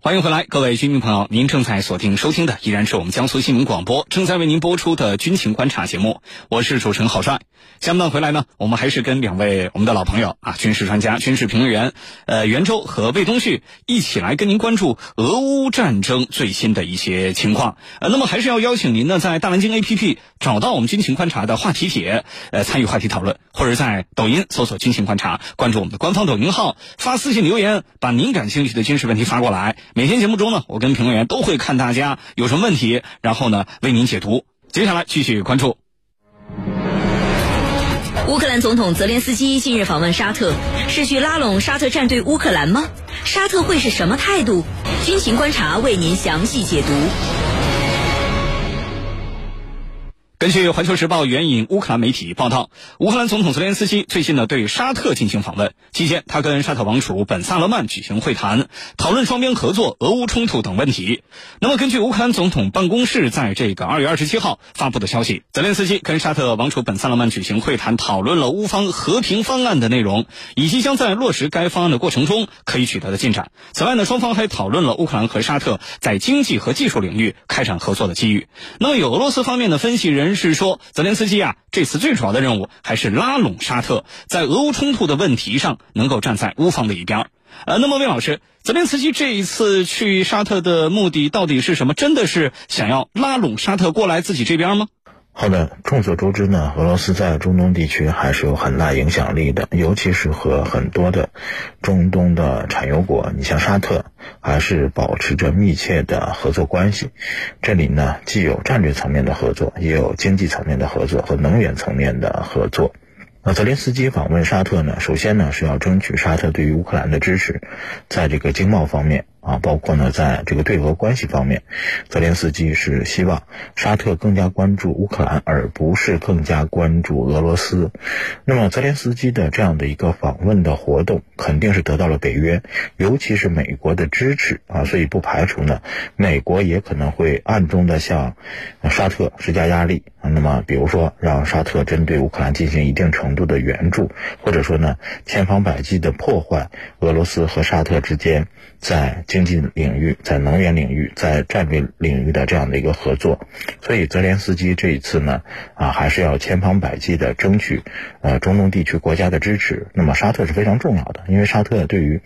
欢迎回来，各位军民朋友，您正在锁定收听的依然是我们江苏新闻广播正在为您播出的军情观察节目，我是主持人郝帅。下面呢回来呢，我们还是跟两位我们的老朋友啊，军事专家、军事评论员，呃，袁周和魏东旭一起来跟您关注俄乌战争最新的一些情况。呃，那么还是要邀请您呢，在大南京 APP 找到我们军情观察的话题帖，呃，参与话题讨论，或者在抖音搜索“军情观察”，关注我们的官方抖音号，发私信留言，把您感兴趣的军事问题发过来。每天节目中呢，我跟评论员都会看大家有什么问题，然后呢为您解读。接下来继续关注。乌克兰总统泽连斯基近日访问沙特，是去拉拢沙特站队乌克兰吗？沙特会是什么态度？军情观察为您详细解读。根据《环球时报》援引乌克兰媒体报道，乌克兰总统泽连斯基最近呢对沙特进行访问，期间他跟沙特王储本·萨勒曼举行会谈，讨论双边合作、俄乌冲突等问题。那么，根据乌克兰总统办公室在这个二月二十七号发布的消息，泽连斯基跟沙特王储本·萨勒曼举行会谈，讨论了乌方和平方案的内容，以及将在落实该方案的过程中可以取得的进展。此外呢，双方还讨论了乌克兰和沙特在经济和技术领域开展合作的机遇。那么，有俄罗斯方面的分析人。是说，泽连斯基啊，这次最主要的任务还是拉拢沙特，在俄乌冲突的问题上能够站在乌方的一边。呃，那么魏老师，泽连斯基这一次去沙特的目的到底是什么？真的是想要拉拢沙特过来自己这边吗？好的，众所周知呢，俄罗斯在中东地区还是有很大影响力的，尤其是和很多的中东的产油国，你像沙特，还是保持着密切的合作关系。这里呢，既有战略层面的合作，也有经济层面的合作和能源层面的合作。那泽连斯基访问沙特呢，首先呢是要争取沙特对于乌克兰的支持，在这个经贸方面。啊，包括呢，在这个对俄关系方面，泽连斯基是希望沙特更加关注乌克兰，而不是更加关注俄罗斯。那么，泽连斯基的这样的一个访问的活动，肯定是得到了北约，尤其是美国的支持啊，所以不排除呢，美国也可能会暗中的向沙特施加压力啊。那么，比如说让沙特针对乌克兰进行一定程度的援助，或者说呢，千方百计的破坏俄罗斯和沙特之间在经济领域、在能源领域、在战略领域的这样的一个合作，所以泽连斯基这一次呢，啊，还是要千方百计的争取，呃，中东地区国家的支持。那么沙特是非常重要的，因为沙特对于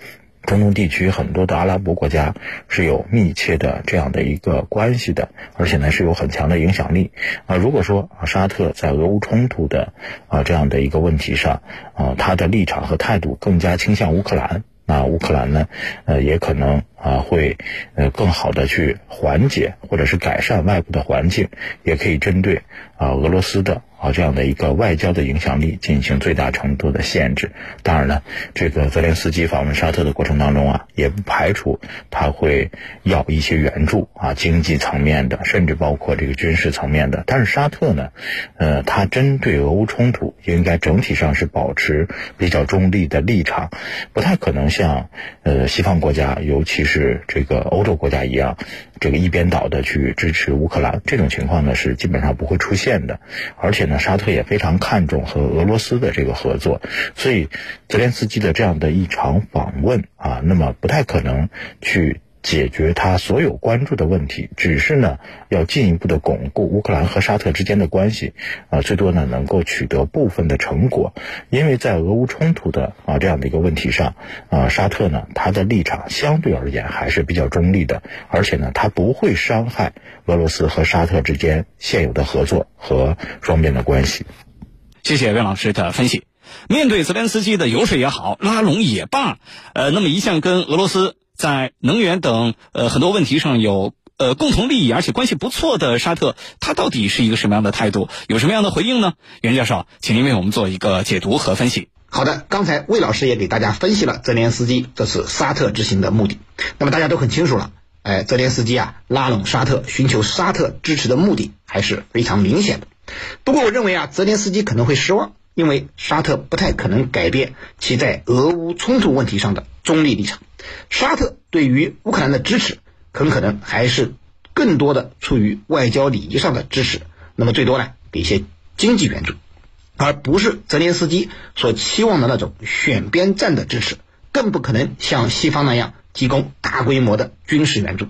中东地区很多的阿拉伯国家是有密切的这样的一个关系的，而且呢是有很强的影响力。啊，如果说啊沙特在俄乌冲突的啊这样的一个问题上，啊，他的立场和态度更加倾向乌克兰。啊乌克兰呢？呃，也可能啊会呃更好的去缓解或者是改善外部的环境，也可以针对啊俄罗斯的。啊，这样的一个外交的影响力进行最大程度的限制。当然了，这个泽连斯基访问沙特的过程当中啊，也不排除他会要一些援助啊，经济层面的，甚至包括这个军事层面的。但是沙特呢，呃，他针对俄乌冲突应该整体上是保持比较中立的立场，不太可能像呃西方国家，尤其是这个欧洲国家一样，这个一边倒的去支持乌克兰。这种情况呢，是基本上不会出现的，而且呢。沙特也非常看重和俄罗斯的这个合作，所以泽连斯基的这样的一场访问啊，那么不太可能去解决他所有关注的问题，只是呢要进一步的巩固乌克兰和沙特之间的关系啊，最多呢能够取得部分的成果，因为在俄乌冲突的啊这样的一个问题上啊，沙特呢他的立场相对而言还是比较中立的，而且呢他不会伤害俄罗斯和沙特之间现有的合作。和双边的关系。谢谢魏老师的分析。面对泽连斯基的游说也好，拉拢也罢，呃，那么一向跟俄罗斯在能源等呃很多问题上有呃共同利益，而且关系不错的沙特，他到底是一个什么样的态度？有什么样的回应呢？袁教授，请您为我们做一个解读和分析。好的，刚才魏老师也给大家分析了泽连斯基这次沙特之行的目的，那么大家都很清楚了。哎，泽连斯基啊，拉拢沙特，寻求沙特支持的目的还是非常明显的。不过，我认为啊，泽连斯基可能会失望，因为沙特不太可能改变其在俄乌冲突问题上的中立立场。沙特对于乌克兰的支持，很可能还是更多的出于外交礼仪上的支持，那么最多呢，给一些经济援助，而不是泽连斯基所期望的那种选边站的支持，更不可能像西方那样提供大规模的军事援助。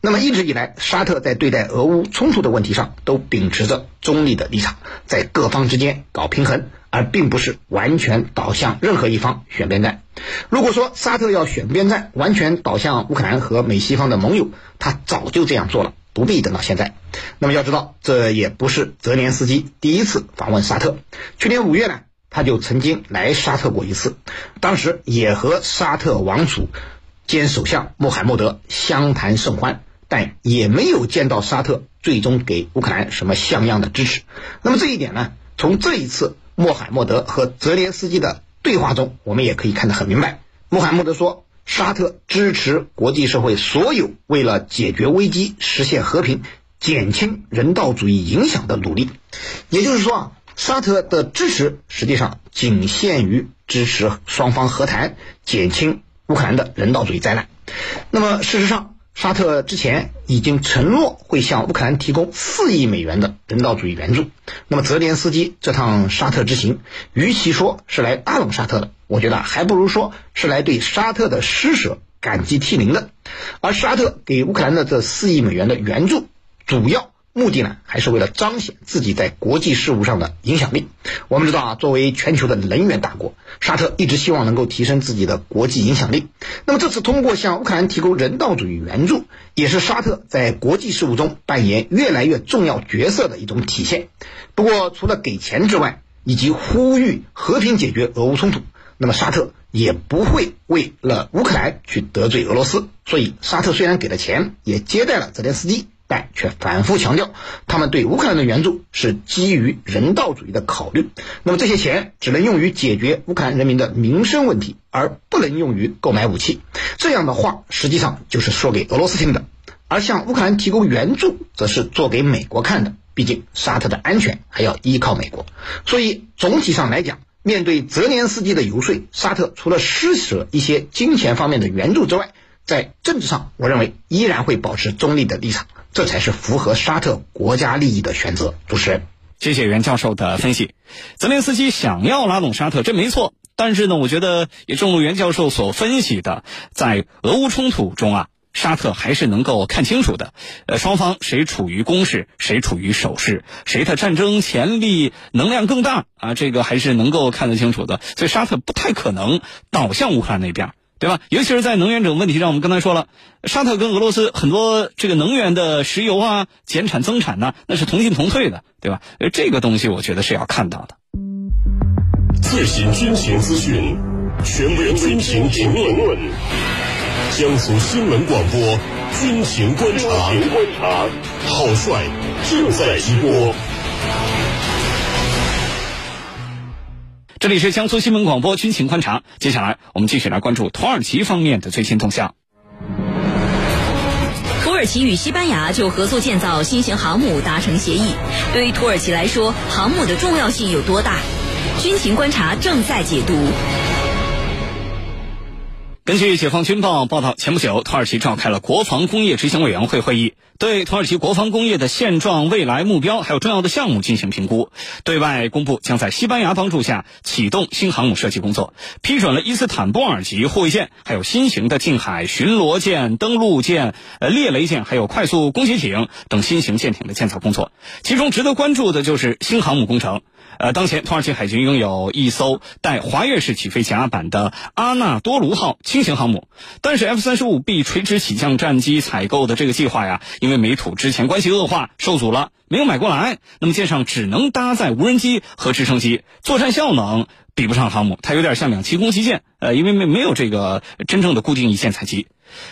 那么一直以来，沙特在对待俄乌冲突的问题上都秉持着中立的立场，在各方之间搞平衡，而并不是完全倒向任何一方选边站。如果说沙特要选边站，完全倒向乌克兰和美西方的盟友，他早就这样做了。不必等到现在。那么要知道，这也不是泽连斯基第一次访问沙特。去年五月呢，他就曾经来沙特过一次，当时也和沙特王储兼首相穆罕默德相谈甚欢，但也没有见到沙特最终给乌克兰什么像样的支持。那么这一点呢，从这一次穆罕默德和泽连斯基的对话中，我们也可以看得很明白。穆罕默德说。沙特支持国际社会所有为了解决危机、实现和平、减轻人道主义影响的努力。也就是说啊，沙特的支持实际上仅限于支持双方和谈、减轻乌克兰的人道主义灾难。那么，事实上，沙特之前已经承诺会向乌克兰提供四亿美元的人道主义援助。那么，泽连斯基这趟沙特之行，与其说是来拉拢沙特的。我觉得还不如说是来对沙特的施舍感激涕零的，而沙特给乌克兰的这四亿美元的援助，主要目的呢，还是为了彰显自己在国际事务上的影响力。我们知道啊，作为全球的能源大国，沙特一直希望能够提升自己的国际影响力。那么这次通过向乌克兰提供人道主义援助，也是沙特在国际事务中扮演越来越重要角色的一种体现。不过，除了给钱之外，以及呼吁和平解决俄乌冲突。那么沙特也不会为了乌克兰去得罪俄罗斯，所以沙特虽然给了钱，也接待了泽连斯基，但却反复强调，他们对乌克兰的援助是基于人道主义的考虑。那么这些钱只能用于解决乌克兰人民的民生问题，而不能用于购买武器。这样的话，实际上就是说给俄罗斯听的。而向乌克兰提供援助，则是做给美国看的。毕竟沙特的安全还要依靠美国，所以总体上来讲。面对泽连斯基的游说，沙特除了施舍一些金钱方面的援助之外，在政治上，我认为依然会保持中立的立场，这才是符合沙特国家利益的选择。主持人，谢谢袁教授的分析。泽连斯基想要拉拢沙特，这没错。但是呢，我觉得也正如袁教授所分析的，在俄乌冲突中啊。沙特还是能够看清楚的，呃，双方谁处于攻势，谁处于守势，谁的战争潜力能量更大啊？这个还是能够看得清楚的。所以沙特不太可能倒向乌克兰那边，对吧？尤其是在能源这种问题上，我们刚才说了，沙特跟俄罗斯很多这个能源的石油啊减产增产呢，那是同进同退的，对吧？呃，这个东西我觉得是要看到的。最新军情资讯，权威军情评论。江苏新闻广播军情观察，好帅正在直播。这里是江苏新闻广播军情观察，接下来我们继续来关注土耳其方面的最新动向。土耳其与西班牙就合作建造新型航母达成协议，对于土耳其来说，航母的重要性有多大？军情观察正在解读。根据《解放军报》报道，前不久，土耳其召开了国防工业执行委员会会议，对土耳其国防工业的现状、未来目标还有重要的项目进行评估，对外公布将在西班牙帮助下启动新航母设计工作，批准了伊斯坦布尔级护卫舰，还有新型的近海巡逻舰、登陆舰、呃猎雷舰，还有快速攻击艇等新型舰艇的建造工作。其中值得关注的就是新航母工程。呃，当前土耳其海军拥有一艘带滑跃式起飞甲板的阿纳多卢号轻型航母，但是 F 三十五 B 垂直起降战机采购的这个计划呀，因为美土之前关系恶化受阻了，没有买过来。那么舰上只能搭载无人机和直升机，作战效能比不上航母，它有点像两栖攻击舰。呃，因为没没有这个真正的固定翼线采集。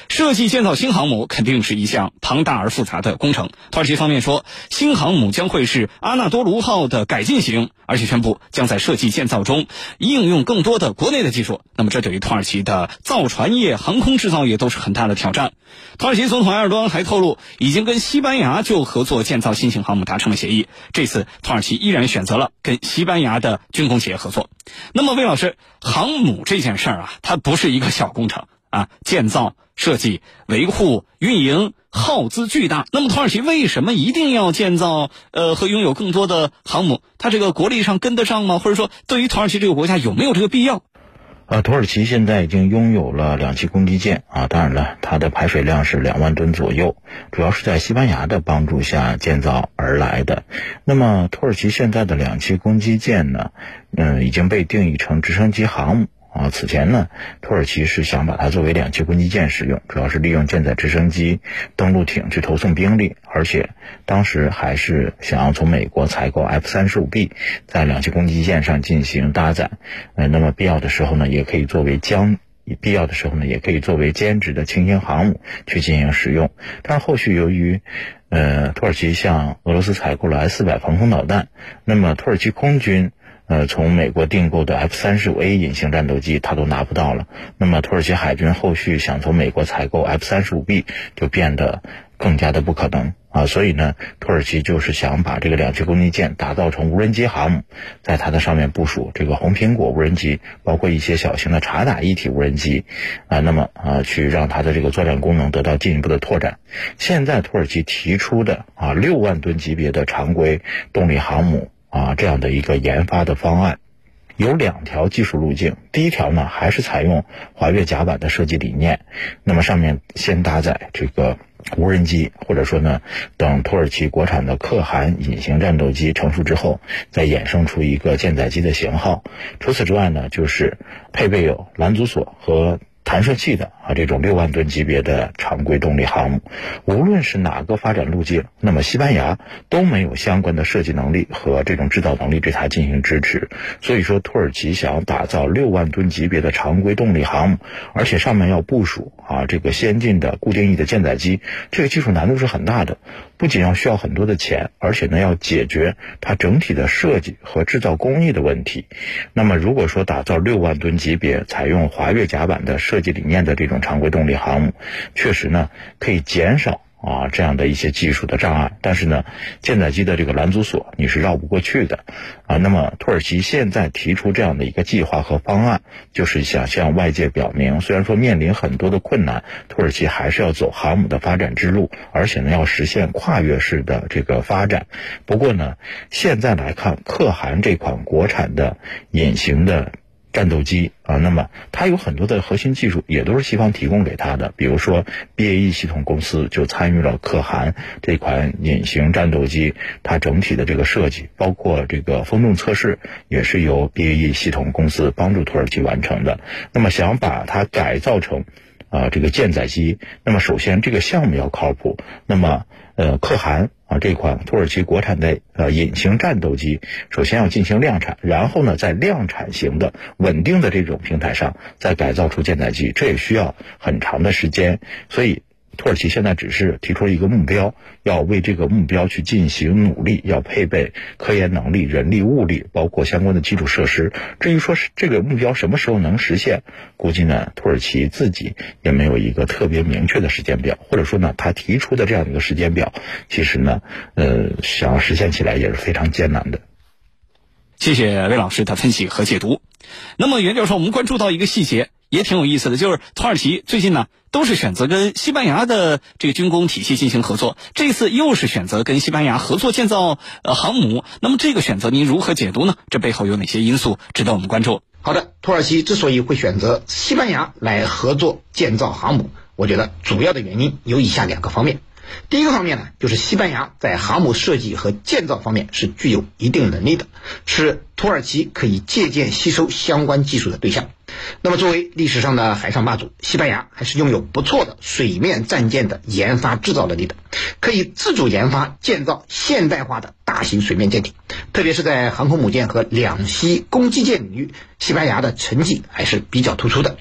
设计建造新航母肯定是一项庞大而复杂的工程。土耳其方面说，新航母将会是阿纳多卢号的改进型，而且宣布将在设计建造中应用更多的国内的技术。那么，这对于土耳其的造船业、航空制造业都是很大的挑战。土耳其总统埃尔多安还透露，已经跟西班牙就合作建造新型航母达成了协议。这次土耳其依然选择了跟西班牙的军工企业合作。那么，魏老师，航母这件事儿啊，它不是一个小工程。啊，建造、设计、维护、运营耗资巨大。那么土耳其为什么一定要建造呃和拥有更多的航母？它这个国力上跟得上吗？或者说，对于土耳其这个国家有没有这个必要？呃，土耳其现在已经拥有了两栖攻击舰啊，当然了，它的排水量是两万吨左右，主要是在西班牙的帮助下建造而来的。那么，土耳其现在的两栖攻击舰呢，嗯，已经被定义成直升机航母。啊，此前呢，土耳其是想把它作为两栖攻击舰使用，主要是利用舰载直升机、登陆艇去投送兵力，而且当时还是想要从美国采购 F 三十五 B，在两栖攻击舰上进行搭载。呃，那么必要的时候呢，也可以作为将必要的时候呢，也可以作为兼职的轻型航母去进行使用。但是后续由于，呃，土耳其向俄罗斯采购了 S 四百防空导弹，那么土耳其空军。呃，从美国订购的 F 三十五 A 隐形战斗机，它都拿不到了。那么土耳其海军后续想从美国采购 F 三十五 B，就变得更加的不可能啊。所以呢，土耳其就是想把这个两栖攻击舰打造成无人机航母，在它的上面部署这个红苹果无人机，包括一些小型的察打一体无人机啊。那么啊，去让它的这个作战功能得到进一步的拓展。现在土耳其提出的啊六万吨级别的常规动力航母。啊，这样的一个研发的方案，有两条技术路径。第一条呢，还是采用华越甲板的设计理念，那么上面先搭载这个无人机，或者说呢，等土耳其国产的可汗隐形战斗机成熟之后，再衍生出一个舰载机的型号。除此之外呢，就是配备有拦阻索和。弹射器的啊，这种六万吨级别的常规动力航母，无论是哪个发展路径，那么西班牙都没有相关的设计能力和这种制造能力对它进行支持。所以说，土耳其想要打造六万吨级别的常规动力航母，而且上面要部署啊这个先进的固定翼的舰载机，这个技术难度是很大的。不仅要需要很多的钱，而且呢要解决它整体的设计和制造工艺的问题。那么如果说打造六万吨级别、采用华跃甲板的设计理念的这种常规动力航母，确实呢可以减少。啊，这样的一些技术的障碍，但是呢，舰载机的这个拦阻索你是绕不过去的，啊，那么土耳其现在提出这样的一个计划和方案，就是想向外界表明，虽然说面临很多的困难，土耳其还是要走航母的发展之路，而且呢要实现跨越式的这个发展。不过呢，现在来看，可汗这款国产的隐形的。战斗机啊，那么它有很多的核心技术，也都是西方提供给它的。比如说，BAE 系统公司就参与了可汗这款隐形战斗机，它整体的这个设计，包括这个风洞测试，也是由 BAE 系统公司帮助土耳其完成的。那么想把它改造成。啊，这个舰载机，那么首先这个项目要靠谱。那么，呃，可汗啊这款土耳其国产的呃隐形战斗机，首先要进行量产，然后呢，在量产型的稳定的这种平台上再改造出舰载机，这也需要很长的时间。所以。土耳其现在只是提出了一个目标，要为这个目标去进行努力，要配备科研能力、人力、物力，包括相关的基础设施。至于说是这个目标什么时候能实现，估计呢，土耳其自己也没有一个特别明确的时间表，或者说呢，他提出的这样一个时间表，其实呢，呃，想要实现起来也是非常艰难的。谢谢魏老师的分析和解读。那么袁教授，我们关注到一个细节。也挺有意思的，就是土耳其最近呢都是选择跟西班牙的这个军工体系进行合作，这次又是选择跟西班牙合作建造呃航母。那么这个选择您如何解读呢？这背后有哪些因素值得我们关注？好的，土耳其之所以会选择西班牙来合作建造航母，我觉得主要的原因有以下两个方面。第一个方面呢，就是西班牙在航母设计和建造方面是具有一定能力的，是土耳其可以借鉴吸收相关技术的对象。那么，作为历史上的海上霸主，西班牙还是拥有不错的水面战舰的研发制造能力的，可以自主研发建造现代化的大型水面舰艇。特别是在航空母舰和两栖攻击舰领域，西班牙的成绩还是比较突出的。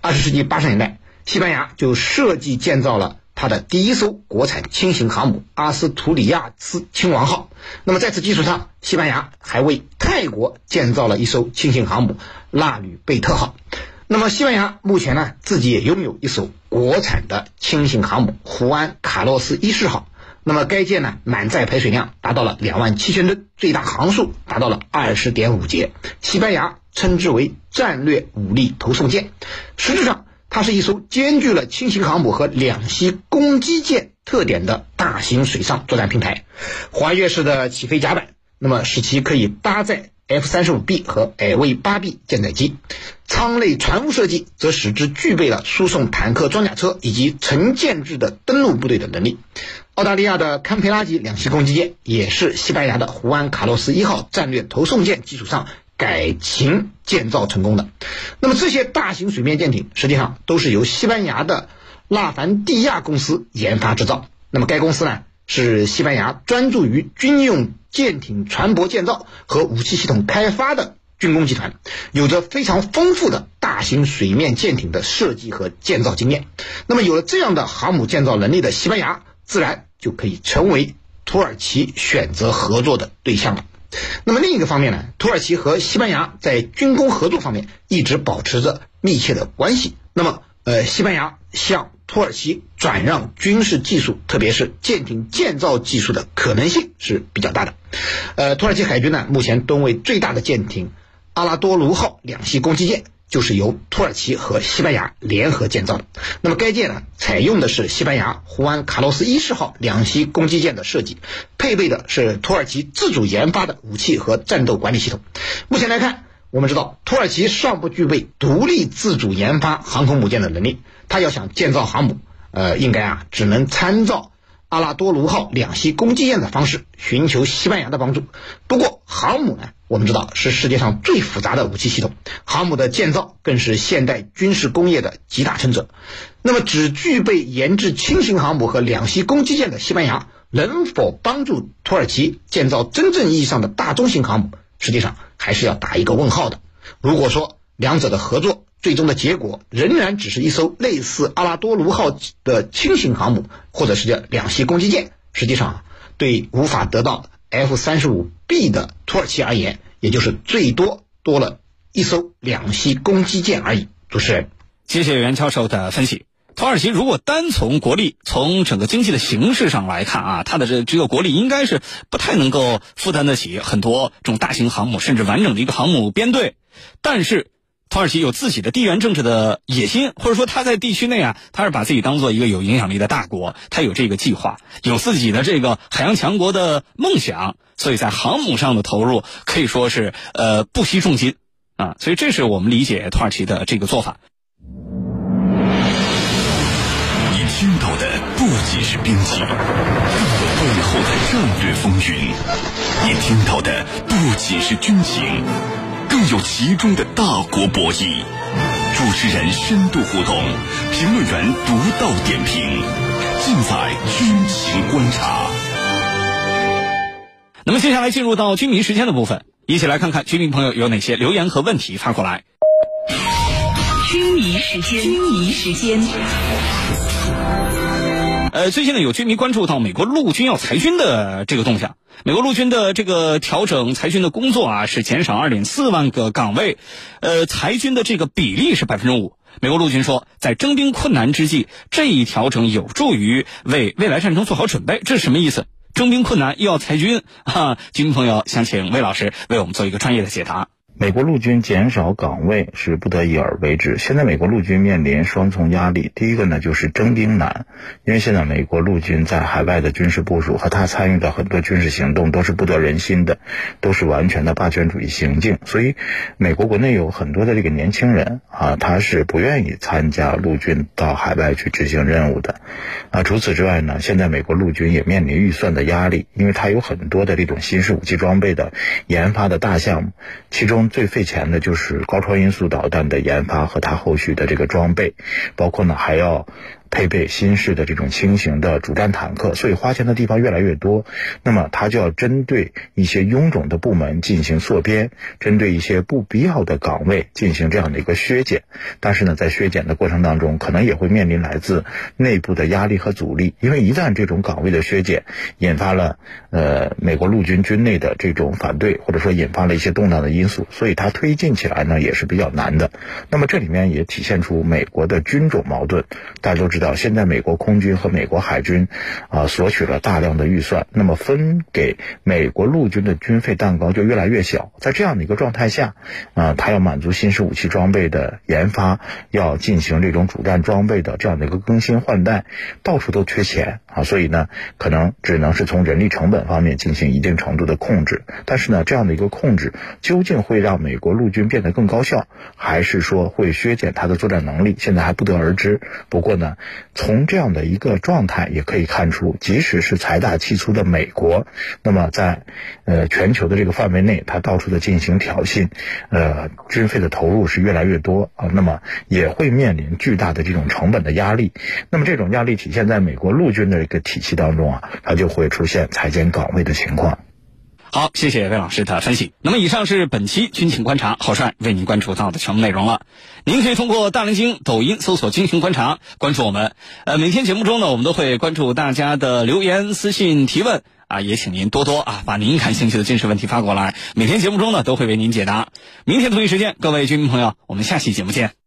二十世纪八十年代，西班牙就设计建造了。它的第一艘国产轻型航母阿斯图里亚斯亲王号。那么在此基础上，西班牙还为泰国建造了一艘轻型航母纳吕贝特号。那么西班牙目前呢，自己也拥有一艘国产的轻型航母胡安卡洛斯一世号。那么该舰呢，满载排水量达到了两万七千吨，最大航速达到了二十点五节。西班牙称之为战略武力投送舰。实质上。它是一艘兼具了轻型航母和两栖攻击舰特点的大型水上作战平台，滑跃式的起飞甲板，那么使其可以搭载 F 三十五 B 和 LV 八 B 舰载机，舱内船坞设计则使之具备了输送坦克装甲车以及成建制的登陆部队的能力。澳大利亚的堪培拉级两栖攻击舰也是西班牙的胡安卡洛斯一号战略投送舰基础上改型建造成功的。那么这些大型水面舰艇实际上都是由西班牙的拉凡蒂亚公司研发制造。那么该公司呢？是西班牙专注于军用舰艇船舶建造和武器系统开发的军工集团，有着非常丰富的大型水面舰艇的设计和建造经验。那么，有了这样的航母建造能力的西班牙，自然就可以成为土耳其选择合作的对象了。那么另一个方面呢，土耳其和西班牙在军工合作方面一直保持着密切的关系。那么，呃，西班牙向土耳其转让军事技术，特别是舰艇建造技术的可能性是比较大的。呃，土耳其海军呢，目前吨位最大的舰艇阿拉多卢号两栖攻击舰就是由土耳其和西班牙联合建造的。那么该舰呢，采用的是西班牙胡安卡洛斯一世号两栖攻击舰的设计，配备的是土耳其自主研发的武器和战斗管理系统。目前来看。我们知道，土耳其尚不具备独立自主研发航空母舰的能力，它要想建造航母，呃，应该啊，只能参照阿拉多卢号两栖攻击舰的方式，寻求西班牙的帮助。不过，航母呢，我们知道是世界上最复杂的武器系统，航母的建造更是现代军事工业的集大成者。那么，只具备研制轻型航母和两栖攻击舰的西班牙，能否帮助土耳其建造真正意义上的大中型航母？实际上还是要打一个问号的。如果说两者的合作最终的结果仍然只是一艘类似阿拉多卢号的轻型航母，或者是叫两栖攻击舰，实际上对无法得到 F 三十五 B 的土耳其而言，也就是最多多了一艘两栖攻击舰而已。主持人，谢谢袁教授的分析。土耳其如果单从国力、从整个经济的形势上来看啊，它的这这个国力应该是不太能够负担得起很多这种大型航母，甚至完整的一个航母编队。但是，土耳其有自己的地缘政治的野心，或者说他在地区内啊，他是把自己当做一个有影响力的大国，他有这个计划，有自己的这个海洋强国的梦想，所以在航母上的投入可以说是呃不惜重金啊。所以，这是我们理解土耳其的这个做法。你听到的不仅是兵器，更有背后的战略风云；你听到的不仅是军情，更有其中的大国博弈。主持人深度互动，评论员独到点评，尽在军情观察。那么接下来进入到军迷时间的部分，一起来看看军迷朋友有哪些留言和问题发过来。军迷时间，军迷时间。呃，最近呢，有军迷关注到美国陆军要裁军的这个动向。美国陆军的这个调整裁军的工作啊，是减少二点四万个岗位，呃，裁军的这个比例是百分之五。美国陆军说，在征兵困难之际，这一调整有助于为未来战争做好准备。这是什么意思？征兵困难又要裁军啊？军迷朋友，想请魏老师为我们做一个专业的解答。美国陆军减少岗位是不得已而为之。现在美国陆军面临双重压力，第一个呢就是征兵难，因为现在美国陆军在海外的军事部署和他参与的很多军事行动都是不得人心的，都是完全的霸权主义行径，所以美国国内有很多的这个年轻人啊，他是不愿意参加陆军到海外去执行任务的。啊，除此之外呢，现在美国陆军也面临预算的压力，因为它有很多的这种新式武器装备的研发的大项目，其中。最费钱的就是高超音速导弹的研发和它后续的这个装备，包括呢还要。配备新式的这种轻型的主战坦克，所以花钱的地方越来越多。那么，它就要针对一些臃肿的部门进行缩编，针对一些不必要的岗位进行这样的一个削减。但是呢，在削减的过程当中，可能也会面临来自内部的压力和阻力。因为一旦这种岗位的削减引发了呃美国陆军军内的这种反对，或者说引发了一些动荡的因素，所以它推进起来呢也是比较难的。那么这里面也体现出美国的军种矛盾。大家都知道。到，现在美国空军和美国海军啊索取了大量的预算，那么分给美国陆军的军费蛋糕就越来越小。在这样的一个状态下，啊，他要满足新式武器装备的研发，要进行这种主战装备的这样的一个更新换代，到处都缺钱啊，所以呢，可能只能是从人力成本方面进行一定程度的控制。但是呢，这样的一个控制究竟会让美国陆军变得更高效，还是说会削减它的作战能力？现在还不得而知。不过呢，从这样的一个状态也可以看出，即使是财大气粗的美国，那么在呃全球的这个范围内，它到处的进行挑衅，呃，军费的投入是越来越多啊，那么也会面临巨大的这种成本的压力。那么这种压力体现在美国陆军的一个体系当中啊，它就会出现裁减岗位的情况。好，谢谢魏老师的分析。那么，以上是本期军情观察，郝帅为您关注到的全部内容了。您可以通过大连经抖音搜索“军情观察”，关注我们。呃，每天节目中呢，我们都会关注大家的留言、私信、提问啊，也请您多多啊，把您感兴趣的军事问题发过来。每天节目中呢，都会为您解答。明天同一时间，各位军迷朋友，我们下期节目见。